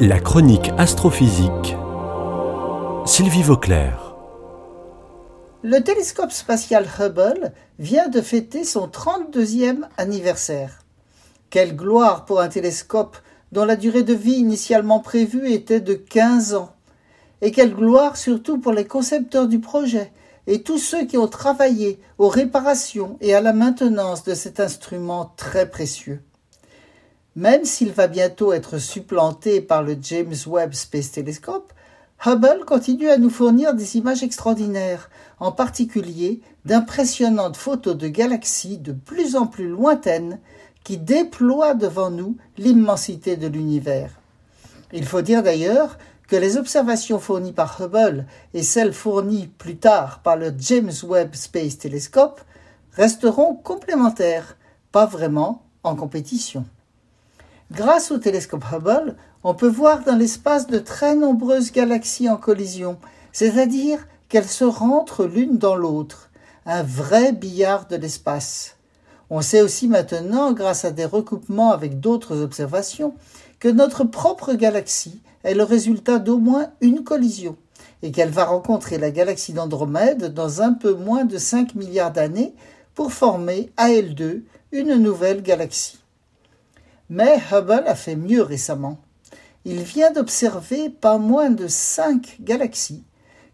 La chronique astrophysique. Sylvie Vauclair. Le télescope spatial Hubble vient de fêter son 32e anniversaire. Quelle gloire pour un télescope dont la durée de vie initialement prévue était de 15 ans. Et quelle gloire surtout pour les concepteurs du projet et tous ceux qui ont travaillé aux réparations et à la maintenance de cet instrument très précieux. Même s'il va bientôt être supplanté par le James Webb Space Telescope, Hubble continue à nous fournir des images extraordinaires, en particulier d'impressionnantes photos de galaxies de plus en plus lointaines qui déploient devant nous l'immensité de l'univers. Il faut dire d'ailleurs que les observations fournies par Hubble et celles fournies plus tard par le James Webb Space Telescope resteront complémentaires, pas vraiment en compétition. Grâce au télescope Hubble, on peut voir dans l'espace de très nombreuses galaxies en collision, c'est-à-dire qu'elles se rentrent l'une dans l'autre, un vrai billard de l'espace. On sait aussi maintenant, grâce à des recoupements avec d'autres observations, que notre propre galaxie est le résultat d'au moins une collision, et qu'elle va rencontrer la galaxie d'Andromède dans un peu moins de 5 milliards d'années pour former à elle deux une nouvelle galaxie. Mais Hubble a fait mieux récemment. Il vient d'observer pas moins de cinq galaxies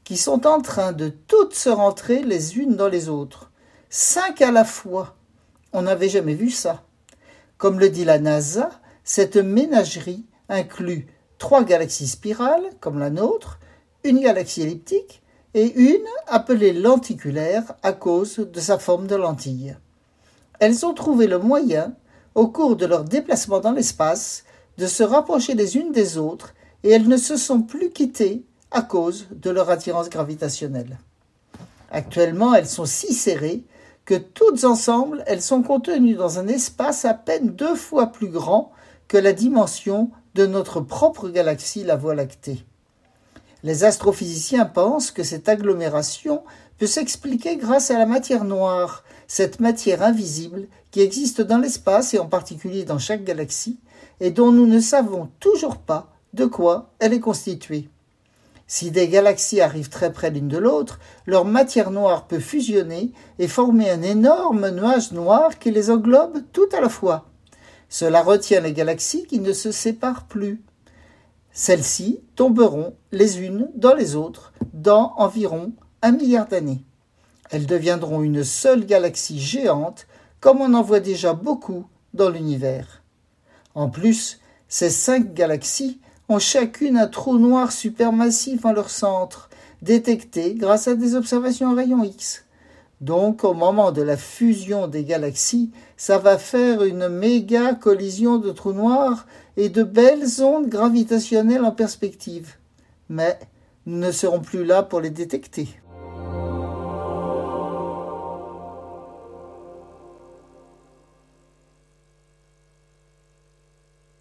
qui sont en train de toutes se rentrer les unes dans les autres. Cinq à la fois. On n'avait jamais vu ça. Comme le dit la NASA, cette ménagerie inclut trois galaxies spirales, comme la nôtre, une galaxie elliptique et une appelée lenticulaire à cause de sa forme de lentille. Elles ont trouvé le moyen au cours de leur déplacement dans l'espace, de se rapprocher les unes des autres, et elles ne se sont plus quittées à cause de leur attirance gravitationnelle. Actuellement, elles sont si serrées que toutes ensemble, elles sont contenues dans un espace à peine deux fois plus grand que la dimension de notre propre galaxie, la Voie lactée. Les astrophysiciens pensent que cette agglomération peut s'expliquer grâce à la matière noire, cette matière invisible qui existe dans l'espace et en particulier dans chaque galaxie, et dont nous ne savons toujours pas de quoi elle est constituée. Si des galaxies arrivent très près l'une de l'autre, leur matière noire peut fusionner et former un énorme nuage noir qui les englobe tout à la fois. Cela retient les galaxies qui ne se séparent plus. Celles-ci tomberont les unes dans les autres dans environ un milliard d'années. Elles deviendront une seule galaxie géante, comme on en voit déjà beaucoup dans l'univers. En plus, ces cinq galaxies ont chacune un trou noir supermassif en leur centre, détecté grâce à des observations en rayon X. Donc, au moment de la fusion des galaxies, ça va faire une méga collision de trous noirs et de belles ondes gravitationnelles en perspective. Mais nous ne serons plus là pour les détecter.